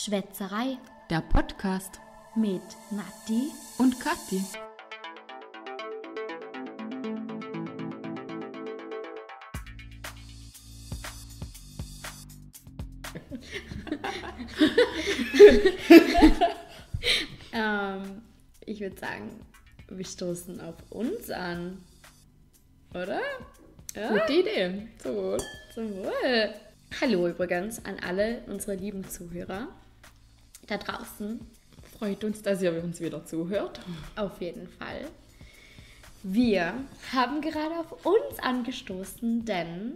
Schwätzerei Der Podcast mit Nati. und Kathi. Ähm, ich würde sagen, wir stoßen auf uns an. Oder? Ja, Gute Idee. zum Wohl. Zum Wohl. Hallo übrigens an alle unsere lieben Zuhörer da draußen. Freut uns, dass ihr uns wieder zuhört. Auf jeden Fall. Wir haben gerade auf uns angestoßen, denn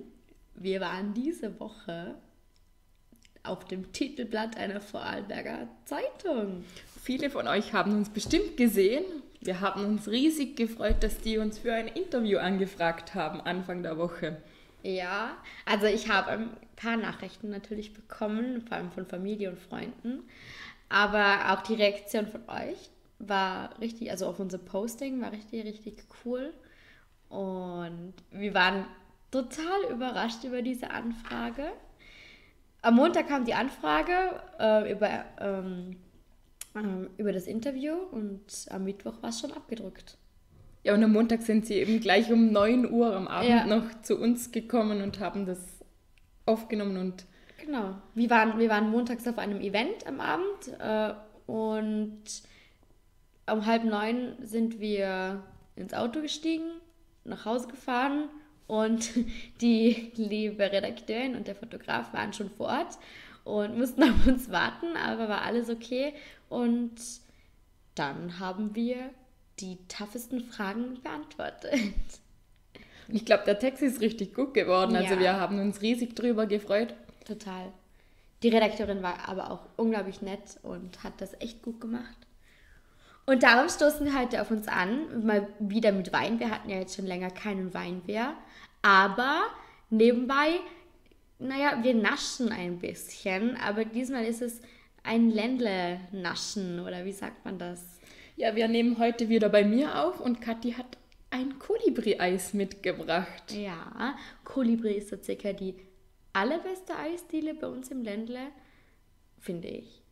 wir waren diese Woche auf dem Titelblatt einer Vorarlberger Zeitung. Viele von euch haben uns bestimmt gesehen. Wir haben uns riesig gefreut, dass die uns für ein Interview angefragt haben Anfang der Woche. Ja, also ich habe ein paar Nachrichten natürlich bekommen, vor allem von Familie und Freunden. Aber auch die Reaktion von euch war richtig, also auf unser Posting war richtig, richtig cool. Und wir waren total überrascht über diese Anfrage. Am Montag kam die Anfrage äh, über, ähm, ähm, über das Interview und am Mittwoch war es schon abgedruckt. Ja, und am Montag sind sie eben gleich um 9 Uhr am Abend Ja. noch zu uns gekommen und haben das aufgenommen und Genau. Wir waren, wir waren montags auf einem Event am Abend äh, und um halb neun sind wir ins Auto gestiegen, nach Hause gefahren und die liebe Redakteurin und der Fotograf waren schon vor Ort und mussten auf uns warten, aber war alles okay. Und dann haben wir die toughesten Fragen beantwortet. ich glaube, der Text ist richtig gut geworden. Also Ja. wir haben uns riesig drüber gefreut. Total. Die Redakteurin war aber auch unglaublich nett und hat das echt gut gemacht. Und darum stoßen wir heute auf uns an, mal wieder mit Wein. Wir hatten ja jetzt schon länger keinen Wein mehr. Aber nebenbei, naja, wir naschen ein bisschen. Aber diesmal ist es ein Ländle-Naschen oder wie sagt man das? Ja, wir nehmen heute wieder bei mir auf und Kathi hat ein Kolibri-Eis mitgebracht. Ja, Kolibri ist so circa die allerbeste Eisdiele bei uns im Ländle, finde ich.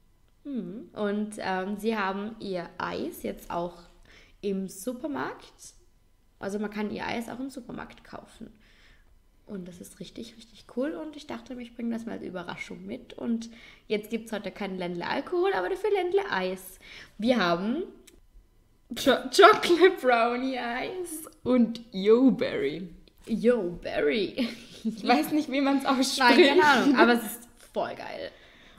Mhm. Und ähm, sie haben ihr Eis jetzt auch im Supermarkt. Also man kann ihr Eis auch im Supermarkt kaufen. Und das ist richtig, richtig cool. Und ich dachte ich bringe das mal als Überraschung mit. Und jetzt gibt es heute keinen Ländle Alkohol, aber dafür Ländle Eis. Wir haben Cho Chocolate Brownie Eis und Yo Berry. Yo Berry. Ich weiß nicht, wie man es Nein, ausspricht. keine Ahnung, aber es ist voll geil.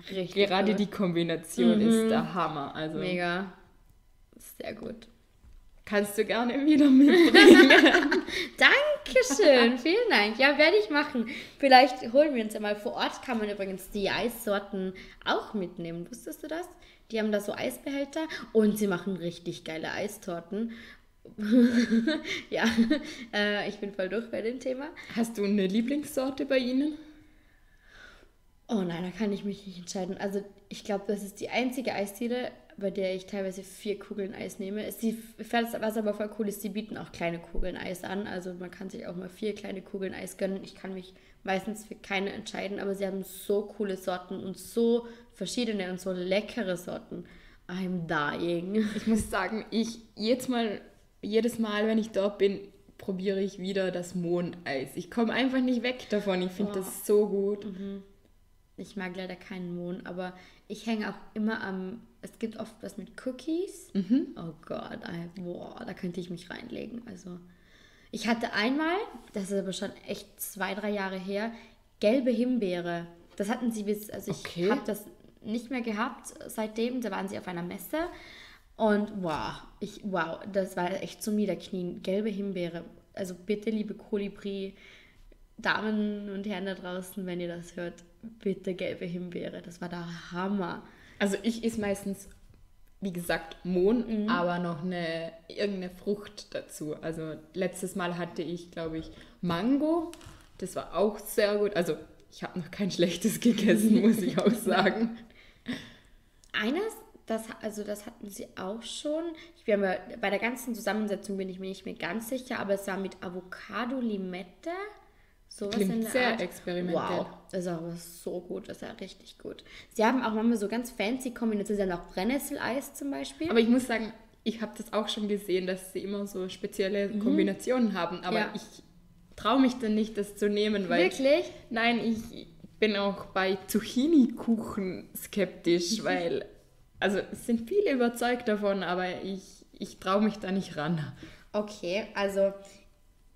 Richtig Gerade cool. die Kombination Mhm. ist der Hammer. Also Mega. Sehr gut. Kannst du gerne wieder mitbringen. Dankeschön, vielen Dank. Ja, werde ich machen. Vielleicht holen wir uns ja mal vor Ort. Kann man übrigens die Eissorten auch mitnehmen. Wusstest du das? Die haben da so Eisbehälter und sie machen richtig geile Eistorten. ja, äh, ich bin voll durch bei dem Thema. Hast du eine Lieblingssorte bei ihnen? Oh nein, da kann ich mich nicht entscheiden. Also ich glaube, das ist die einzige Eisdiele, bei der ich teilweise vier Kugeln Eis nehme. Was aber voll cool ist, die bieten auch kleine Kugeln Eis an. Also man kann sich auch mal vier kleine Kugeln Eis gönnen. Ich kann mich meistens für keine entscheiden, aber sie haben so coole Sorten und so verschiedene und so leckere Sorten. I'm dying. Ich muss sagen, ich jetzt mal, jedes Mal, wenn ich dort bin, probiere ich wieder das Mohneis. Ich komme einfach nicht weg davon. Ich finde Oh. das so gut. Ich mag leider keinen Mohn, aber ich hänge auch immer am. Es gibt oft was mit Cookies. Oh Gott, ey, boah, da könnte ich mich reinlegen. Also, ich hatte einmal, das ist aber schon echt zwei, drei Jahre her, gelbe Himbeere. Das hatten sie bis, also ich Okay. habe das nicht mehr gehabt seitdem. Da waren sie auf einer Messe. Und wow, ich, wow, das war echt zum Niederknien. Gelbe Himbeere. Also bitte, liebe Kolibri, Damen und Herren da draußen, wenn ihr das hört, bitte gelbe Himbeere. Das war der Hammer. Also ich esse meistens, wie gesagt, Mohn, aber noch eine irgendeine Frucht dazu. Also letztes Mal hatte ich, glaube ich, Mango. Das war auch sehr gut. Also ich habe noch kein schlechtes gegessen, muss ich auch sagen. Eines, das, also das hatten sie auch schon. Ich bin mir, bei der ganzen Zusammensetzung bin ich mir nicht mehr ganz sicher, aber es war mit Avocado, Limette, Sowas Klingt in der sehr Art. experimentell. Wow, das ist aber so gut, das ist ja richtig gut. Sie haben auch manchmal so ganz fancy Kombinationen, sie haben auch Brennnesseleis zum Beispiel. Aber ich muss sagen, ich habe das auch schon gesehen, dass sie immer so spezielle Kombinationen haben. Aber Mhm. Ja. ich traue mich dann nicht, das zu nehmen, weil Wirklich? Nein, ich bin auch bei Zucchini-Kuchen skeptisch, weil, also es sind viele überzeugt davon, aber ich, ich traue mich da nicht ran. Okay, also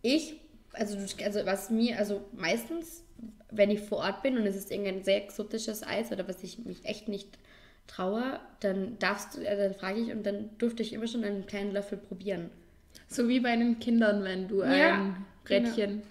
ich, also, also was mir, also meistens, wenn ich vor Ort bin und es ist irgendein sehr exotisches Eis oder was ich mich echt nicht traue, dann darfst du, äh, dann frage ich und dann durfte ich immer schon einen kleinen Löffel probieren. So wie bei den Kindern, wenn du Ja, ein Rädchen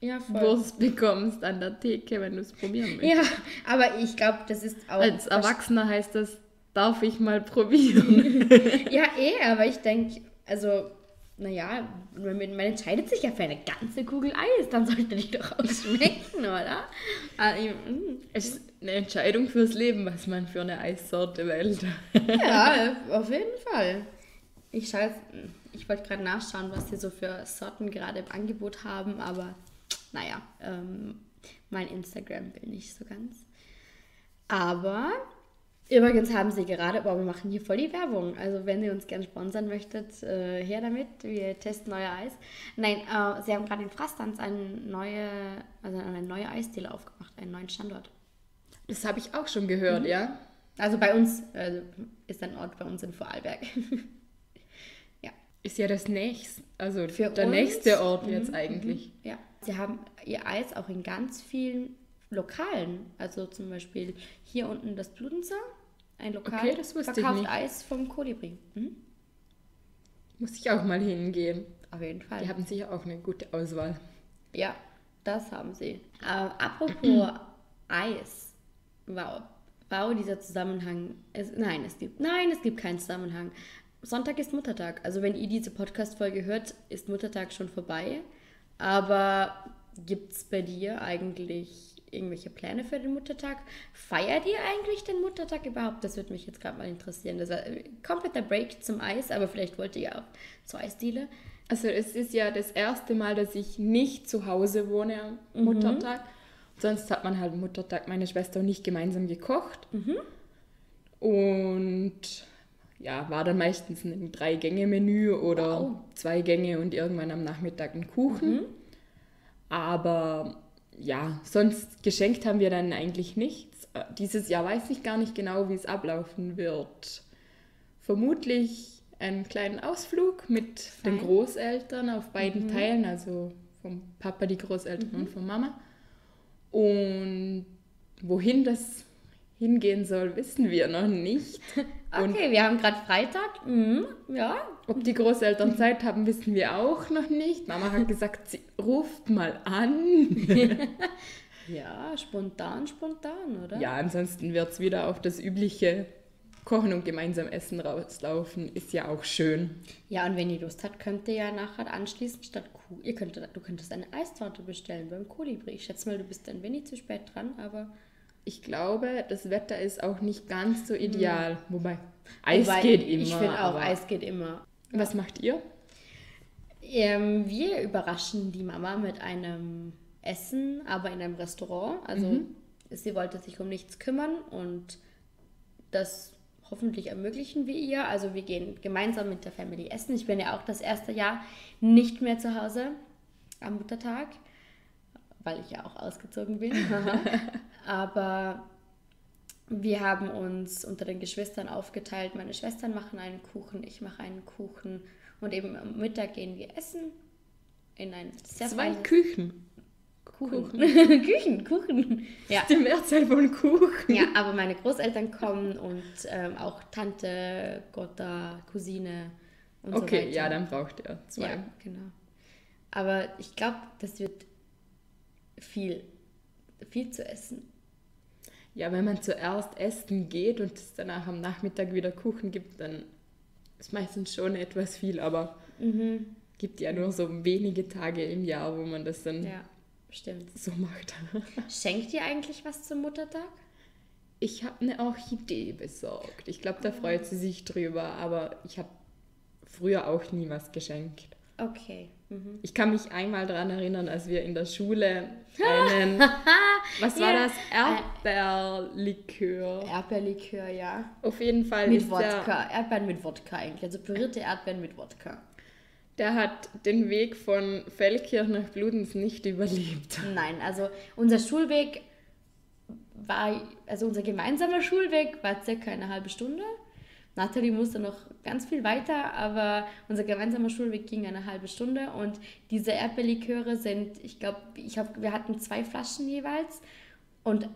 Ja, voll. Wurst bekommst an der Theke, wenn du es probieren möchtest. Ja, aber ich glaube, das ist auch. Als Erwachsener heißt das, darf ich mal probieren. Ja, eh, aber ich denke, also, naja, man, man entscheidet sich ja für eine ganze Kugel Eis, dann sollte die doch auch schmecken, oder? Ah, mm. es ist eine Entscheidung fürs Leben, was man für eine Eissorte wählt. Ja, auf jeden Fall. Ich schaue jetzt, ich wollte gerade nachschauen, was sie so für Sorten gerade im Angebot haben, aber naja, ähm, mein Instagram will nicht so ganz. Aber übrigens haben sie gerade, boah, wir machen hier voll die Werbung. Also wenn ihr uns gerne sponsern möchtet, äh, her damit. Wir testen euer Eis. Nein, äh, sie haben gerade in Frastanz eine neue, also eine neue Eisdiele aufgemacht, einen neuen Standort. Das habe ich auch schon gehört, Mhm. ja. Also bei uns also ist ein Ort bei uns in Vorarlberg. ja. Ist ja das nächste, also Für der uns? nächste Ort Mhm, jetzt eigentlich. Ja. Sie haben ihr Eis auch in ganz vielen Lokalen. Also zum Beispiel hier unten das Bludenzer. Ein Lokal Okay, verkauft. Eis vom Kolibri. Mhm. Muss ich auch mal hingehen. Auf jeden Fall. Die haben sicher auch eine gute Auswahl. Ja, das haben sie. Ähm, apropos Eis. Wow. Wow, dieser Zusammenhang. Es, nein, es gibt, nein, es gibt keinen Zusammenhang. Sonntag ist Muttertag. Also wenn ihr diese Podcast-Folge hört, ist Muttertag schon vorbei. Aber gibt es bei dir eigentlich irgendwelche Pläne für den Muttertag? Feiert ihr eigentlich den Muttertag überhaupt? Das würde mich jetzt gerade mal interessieren. Das war äh, kompletter Break zum Eis, aber vielleicht wollt ihr ja auch zur Eisdiele. Also es ist ja das erste Mal, dass ich nicht zu Hause wohne am Muttertag. Sonst hat man halt Muttertag meine Schwester und ich gemeinsam gekocht. Und ja, war dann meistens ein Drei-Gänge-Menü oder Wow. zwei Gänge und irgendwann am Nachmittag ein Kuchen. Aber ja, sonst geschenkt haben wir dann eigentlich nichts. Äh, Dieses Jahr weiß ich gar nicht genau, wie es ablaufen wird. Vermutlich einen kleinen Ausflug mit den Fein. Großeltern auf beiden Teilen, also vom Papa die Großeltern und von Mama. Und wohin das hingehen soll, wissen wir noch nicht. Und Okay, wir haben gerade Freitag. Mhm, ja, ob die Großeltern Zeit haben, wissen wir auch noch nicht. Mama hat gesagt, sie ruft mal an. Ja, spontan, spontan, oder? Ja, ansonsten wird es wieder auf das übliche Kochen und gemeinsam essen rauslaufen. Ist ja auch schön. Ja, und wenn ihr Lust habt, könnt ihr ja nachher anschließend statt Kuh, ihr könntet, du könntest eine Eistorte bestellen beim Kolibri. Ich schätze mal, du bist ein wenig zu spät dran, aber Ich glaube, das Wetter ist auch nicht ganz so ideal. Wobei, Eis Wobei, geht immer. Ich finde auch, Eis geht immer. Was macht ihr? Ähm, wir überraschen die Mama mit einem Essen, aber in einem Restaurant. Also sie wollte sich um nichts kümmern und das hoffentlich ermöglichen wir ihr. Also wir gehen gemeinsam mit der Family essen. Ich bin ja auch das erste Jahr nicht mehr zu Hause am Muttertag, weil ich ja auch ausgezogen bin. aber wir haben uns unter den Geschwistern aufgeteilt. Meine Schwestern machen einen Kuchen, ich mache einen Kuchen. Und eben am Mittag gehen wir essen in ein sehr Zwei feines Küchen. Kuchen. Küchen, Kuchen. Ja. Die Mehrzahl von Kuchen. ja, aber meine Großeltern kommen und ähm, auch Tante, Gotta, Cousine und so Okay, weiter. ja, dann braucht ihr zwei. Ja, genau. Aber ich glaube, das wird viel, viel zu essen. Ja, wenn man zuerst essen geht und es danach am Nachmittag wieder Kuchen gibt, dann ist meistens schon etwas viel, aber Mhm. gibt ja nur so wenige Tage im Jahr, wo man das dann Ja, so macht. Schenkt ihr eigentlich was zum Muttertag? Ich habe eine Orchidee besorgt. Ich glaube, da freut sie sich drüber, aber ich habe früher auch nie was geschenkt. Okay. Mhm. Ich kann mich einmal daran erinnern, als wir in der Schule einen, was war Ja. das? Erdbeerlikör. Erdbeerlikör, ja. Auf jeden Fall Mit Wodka. Erdbeeren mit Wodka eigentlich. Also pürierte Erdbeeren mit Wodka. der hat den Weg von Feldkirch nach Bludenz nicht überlebt. Nein, also unser Schulweg war, also unser gemeinsamer Schulweg war circa eine halbe Stunde. Nathalie musste noch ganz viel weiter, aber unser gemeinsamer Schulweg ging eine halbe Stunde und diese Erdbeerliköre sind, ich glaube, ich hab, wir hatten zwei Flaschen jeweils und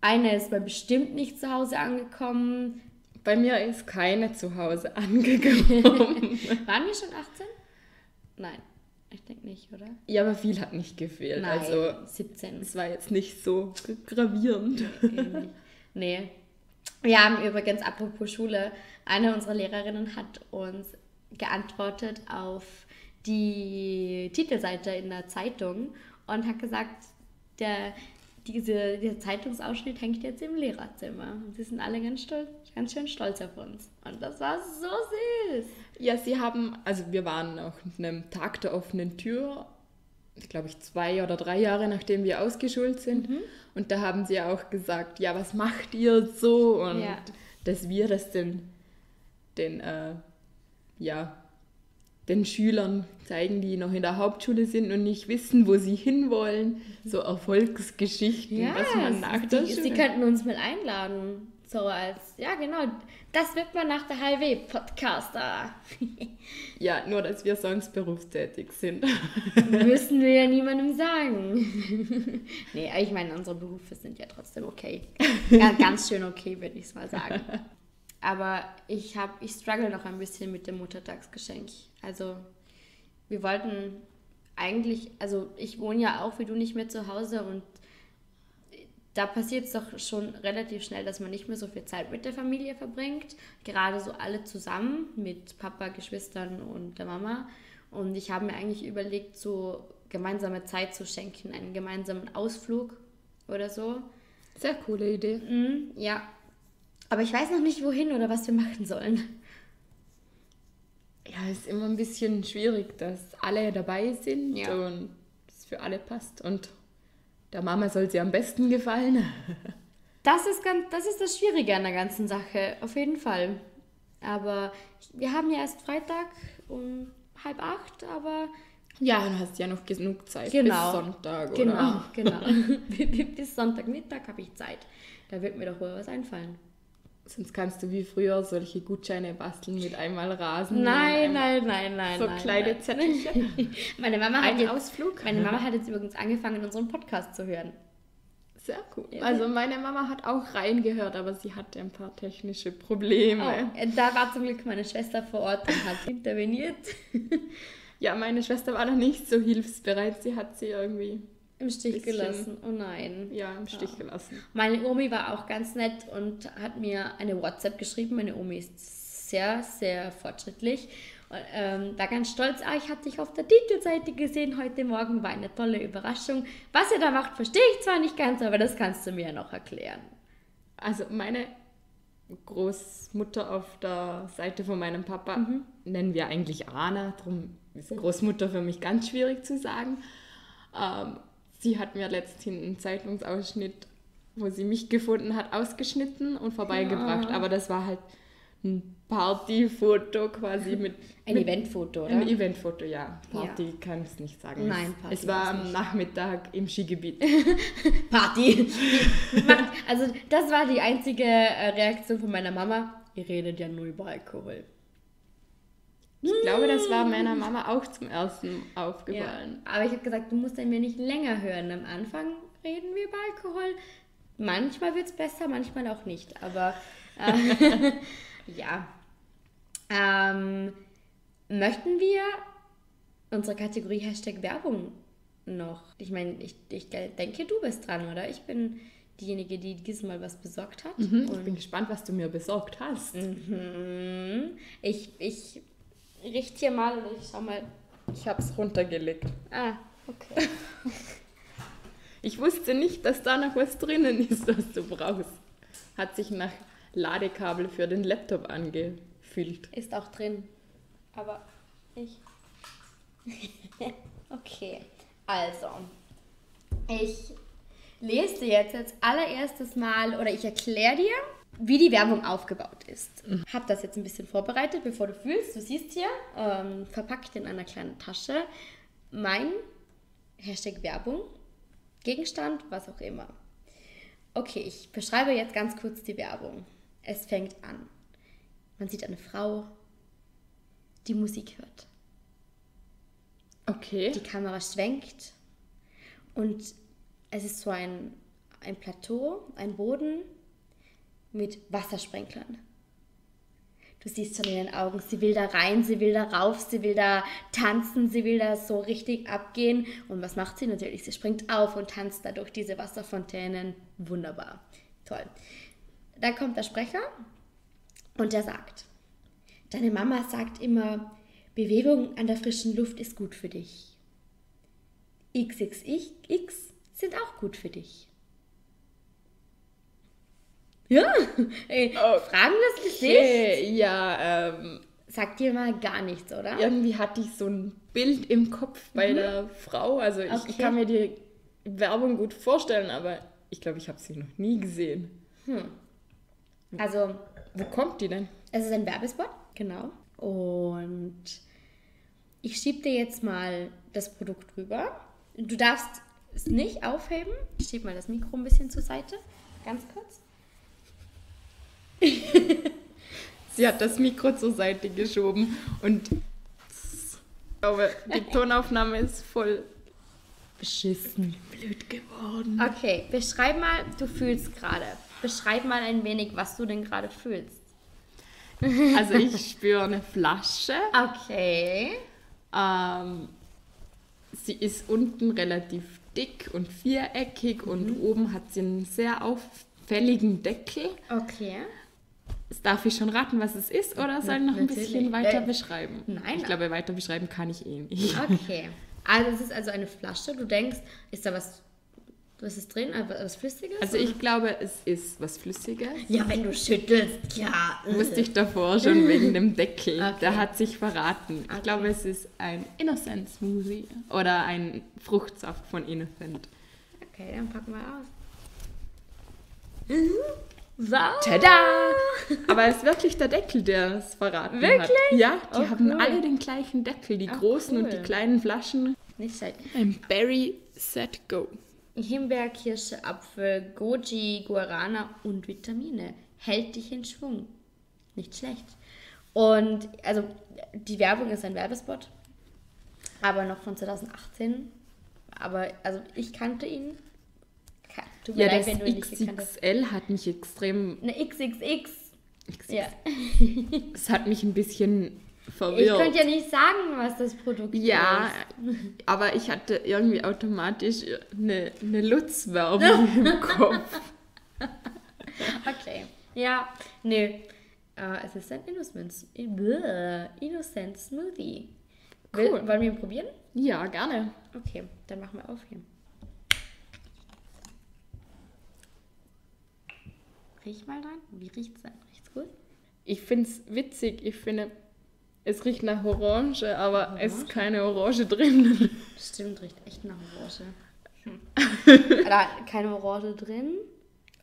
eine ist bei bestimmt nicht zu Hause angekommen. Bei mir ist keine zu Hause angekommen. Waren wir schon 18? Nein, ich denke nicht, oder? ja, aber viel hat nicht gefehlt. Nein, Also 17. es war jetzt nicht so gravierend. nee. Wir haben übrigens, apropos Schule, eine unserer Lehrerinnen hat uns geantwortet auf die Titelseite in der Zeitung und hat gesagt, der, diese, dieser Zeitungsausschnitt hängt jetzt im Lehrerzimmer. Und sie sind alle ganz, stolz, ganz schön stolz auf uns. Und das war so süß. Ja, sie haben, also wir waren auf einem Tag der offenen Tür, glaube ich zwei oder drei Jahre nachdem wir ausgeschult sind. Mhm. Und da haben sie auch gesagt, ja, was macht ihr so? Und Ja. dass wir das den, den, äh, ja, den Schülern zeigen, die noch in der Hauptschule sind und nicht wissen, wo sie hinwollen. So Erfolgsgeschichten, was man nach der Schule... Sie könnten uns mal einladen. So als, ja genau, das wird man nach der HLW-Podcaster. Ja, nur dass wir sonst berufstätig sind. Müssen wir ja niemandem sagen. nee, ich meine, unsere Berufe sind ja trotzdem okay. Ja, ganz schön okay, würde ich es mal sagen. Aber ich habe, ich struggle noch ein bisschen mit dem Muttertagsgeschenk. Also, wir wollten eigentlich, also ich wohne ja auch wie du nicht mehr zu Hause und da passiert es doch schon relativ schnell, dass man nicht mehr so viel Zeit mit der Familie verbringt. Gerade so alle zusammen mit Papa, Geschwistern und der Mama. Und ich habe mir eigentlich überlegt, so gemeinsame Zeit zu schenken, einen gemeinsamen Ausflug oder so. Sehr coole Idee. Mhm, ja. Aber ich weiß noch nicht, wohin oder was wir machen sollen. Ja, ist immer ein bisschen schwierig, dass alle dabei sind Ja. und es für alle passt. Und der Mama soll sie am besten gefallen. Das ist, ganz, das ist das Schwierige an der ganzen Sache, auf jeden Fall. Aber wir haben ja erst Freitag um halb acht, aber Ja, du hast ja noch genug Zeit Genau. bis Sonntag, oder? genau, genau. Bis Sonntagmittag habe ich Zeit. Da wird mir doch wohl was einfallen. Sonst kannst du wie früher solche Gutscheine basteln mit einmal Rasen. Nein, nein, nein, nein. So nein, kleine nein. Zettelchen. Meine Mama, hat Ein jetzt, Ausflug. meine Mama hat jetzt übrigens angefangen, unseren Podcast zu hören. Sehr cool. Ja. Also meine Mama hat auch reingehört, aber sie hatte ein paar technische Probleme. Oh, äh, da war zum Glück meine Schwester vor Ort und hat interveniert. Ja, meine Schwester war noch nicht so hilfsbereit. Sie hat sie irgendwie Im Stich Bisschen. gelassen. Oh nein. ja, im Stich Ja. gelassen. Meine Omi war auch ganz nett und hat mir eine WhatsApp geschrieben. Meine Omi ist sehr, sehr fortschrittlich. Und, ähm, war ganz stolz. Ah, ich habe dich auf der Titelseite gesehen heute Morgen. War eine tolle Überraschung. Was ihr da macht, verstehe ich zwar nicht ganz, aber das kannst du mir ja noch erklären. Also meine Großmutter auf der Seite von meinem Papa Mhm. nennen wir eigentlich Anna, darum ist Großmutter für mich ganz schwierig zu sagen. Ähm, sie hat mir letztens einen Zeitungsausschnitt, wo sie mich gefunden hat, ausgeschnitten und vorbeigebracht. Ja. Aber das war halt ein Partyfoto quasi mit Ein mit Eventfoto, oder? Ein Eventfoto, ja. Ja. Party kann ich es nicht sagen. Nein, Party Es war am. Nachmittag im Skigebiet. Party. Also das war die einzige äh, Reaktion von meiner Mama. Ihr redet ja nur über Alkohol. Ich glaube, das war meiner Mama auch zum ersten aufgefallen. Ja, aber ich habe gesagt, du musst dann mir nicht länger hören. Am Anfang reden wir über Alkohol. Manchmal wird es besser, manchmal auch nicht. Aber äh, ja. Ähm, möchten wir unsere Kategorie Hashtag Werbung noch? Ich meine, ich, ich denke, du bist dran, oder? Ich bin diejenige, die diesmal was besorgt hat. Mhm, ich bin gespannt, was du mir besorgt hast. Mhm. Ich, ich richte hier mal und ich schau mal. Ich habe es runtergelegt. Ah, okay. Ich wusste nicht, dass da noch was drinnen ist, was du brauchst. Hat sich nach Ladekabel für den Laptop angefühlt. Ist auch drin. Aber ich. okay, also, ich lese dir jetzt als allererstes Mal oder ich erkläre dir, wie die Werbung aufgebaut ist. Mhm. Hab das jetzt ein bisschen vorbereitet, bevor du fühlst. Du siehst hier, ähm, verpackt in einer kleinen Tasche, mein Hashtag Werbung, Gegenstand, was auch immer. Okay, ich beschreibe jetzt ganz kurz die Werbung. Es fängt an. Man sieht eine Frau, die Musik hört. Okay. Die Kamera schwenkt und es ist so ein, ein Plateau, ein Boden mit Wassersprenklern. Du siehst schon in den Augen, sie will da rein, sie will da rauf, sie will da tanzen, sie will da so richtig abgehen. Und was macht sie natürlich? Sie springt auf und tanzt da durch diese Wasserfontänen. Wunderbar. Toll. Dann kommt der Sprecher und der sagt, deine Mama sagt immer, Bewegung an der frischen Luft ist gut für dich. XXX sind auch gut für dich. Ja, ey, oh, Fragen das Gesicht? Ja, ähm. Sagt dir mal gar nichts, oder? Irgendwie hatte ich so ein Bild im Kopf bei mhm. der Frau. Also ich, okay. ich, kann mir die Werbung gut vorstellen, aber ich glaube, ich habe sie noch nie gesehen. Hm. Also. Wo kommt die denn? Es ist ein Werbespot, genau. Und ich schiebe dir jetzt mal das Produkt rüber. Du darfst es nicht aufheben. Ich schiebe mal das Mikro ein bisschen zur Seite. Ganz kurz. Sie hat das Mikro zur Seite geschoben und ich glaube, die Tonaufnahme ist voll beschissen, blöd geworden. Okay, beschreib mal, du fühlst gerade. Beschreib mal ein wenig, was du denn gerade fühlst. Also ich spüre eine Flasche. Okay. Ähm, sie ist unten relativ dick und viereckig mhm. und oben hat sie einen sehr auffälligen Deckel. Okay. Darf ich schon raten, was es ist, oder soll ich noch ein bisschen weiter äh, beschreiben? Nein. Ich glaube, weiter beschreiben kann ich eh nicht. Okay. Also es ist also eine Flasche. Du denkst, ist da was, was ist drin? Äh, was Flüssiges? Also ich glaube, es ist was Flüssiges. Ja, wenn du schüttelst, ja. Wusste ich davor schon wegen dem Deckel. Okay. Der hat sich verraten. Ich okay. glaube, es ist ein Innocent Smoothie oder ein Fruchtsaft von Innocent. Okay, dann packen wir aus. Wow. Tada! Aber es ist wirklich der Deckel, der es verraten wirklich? hat. Ja, die oh, haben cool. alle den gleichen Deckel, die oh, großen cool. und die kleinen Flaschen. Nicht schlecht. Ein Berry Set Go. Himbeer, Kirsche, Apfel, Goji, Guarana und Vitamine. Hält dich in Schwung. Nicht schlecht. Und also die Werbung ist ein Werbespot, aber noch von 2018. Aber also ich kannte ihn Tut ja, leid, das XXL hat mich extrem. Eine XXX. XXL. Ja. Es hat mich ein bisschen verwirrt. Ich könnte ja nicht sagen, was das Produkt ja, ist. Ja, aber ich hatte irgendwie automatisch eine, eine Lutz-Werbung im Kopf. Okay. Ja, nee. Uh, es ist ein Innocent, Innocent Smoothie. Cool. wollen wir ihn probieren? Ja, gerne. Okay, dann machen wir auf hier. Riech mal dran. Wie riecht es denn? Riecht's gut? Ich finde es witzig. Ich finde, es riecht nach Orange, aber Orange? es ist keine Orange drin. Stimmt, riecht echt nach Orange. Hm. da keine Orange drin?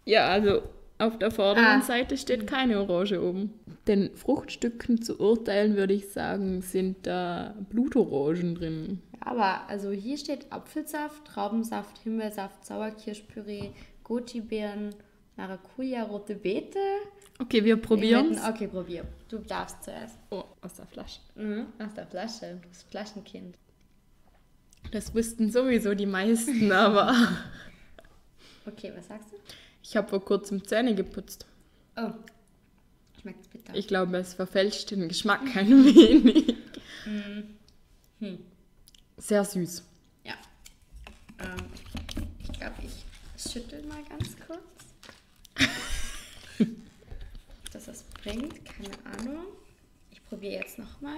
Ja, also auf der vorderen ah. Seite steht keine Orange oben. Den Fruchtstücken zu urteilen, würde ich sagen, sind da Blutorangen drin. Aber also hier steht Apfelsaft, Traubensaft, Himbeersaft, Sauerkirschpüree, Goji-Beeren, Maracuja, rote Beete. Okay, wir probieren Okay, probier. Du darfst zuerst. Oh, aus der Flasche. Mhm, aus der Flasche. Du bist Flaschenkind. Das wussten sowieso die meisten, aber... Okay, was sagst du? Ich habe vor kurzem Zähne geputzt. Oh, schmeckt's bitter. Ich glaube, es verfälscht den Geschmack ein wenig. Mhm. Hm. Sehr süß. Ja. Ähm, ich glaube, ich schüttel mal ganz kurz. dass das bringt, keine Ahnung. Ich probiere jetzt nochmal.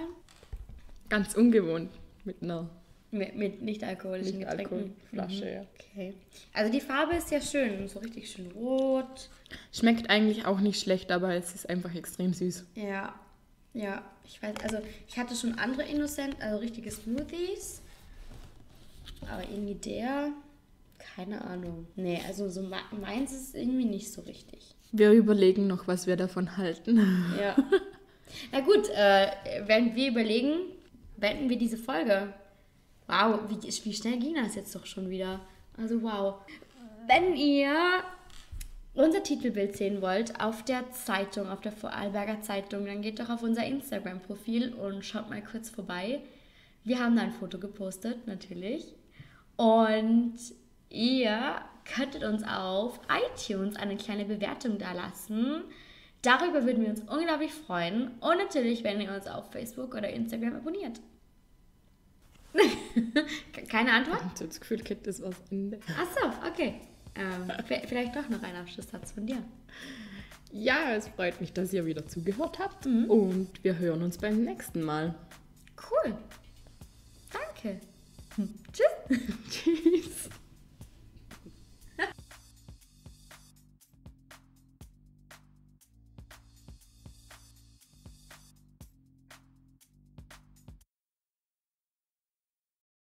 Ganz ungewohnt mit einer. Mit, mit nicht alkoholischen nicht Getränken. Flasche, mhm. ja. Okay. Also die Farbe ist ja schön, so richtig schön rot. Schmeckt eigentlich auch nicht schlecht, aber es ist einfach extrem süß. Ja. Ja, ich weiß, also ich hatte schon andere Innocent, also richtige Smoothies. Aber irgendwie der, keine Ahnung. Nee, also so meins ist irgendwie nicht so richtig. Wir überlegen noch, was wir davon halten. Ja. Na gut, äh, während wir überlegen, beenden wir diese Folge. Wow, wie, wie schnell ging das jetzt doch schon wieder? Also wow. Wenn ihr unser Titelbild sehen wollt auf der Zeitung, auf der Vorarlberger Zeitung, dann geht doch auf unser Instagram-Profil und schaut mal kurz vorbei. Wir haben da ein Foto gepostet, natürlich. Und ihr könntet uns auf iTunes eine kleine Bewertung da lassen. Darüber würden wir uns unglaublich freuen. Und natürlich, wenn ihr uns auf Facebook oder Instagram abonniert. Keine Antwort? Ich habe das Gefühl, Kind ist was Ende. Achso, okay. Ähm, vielleicht doch noch ein Abschlusssatz von dir. Ja, es freut mich, dass ihr wieder zugehört habt. Mhm. Und wir hören uns beim nächsten Mal. Cool. Danke. Hm. Tschüss. Tschüss.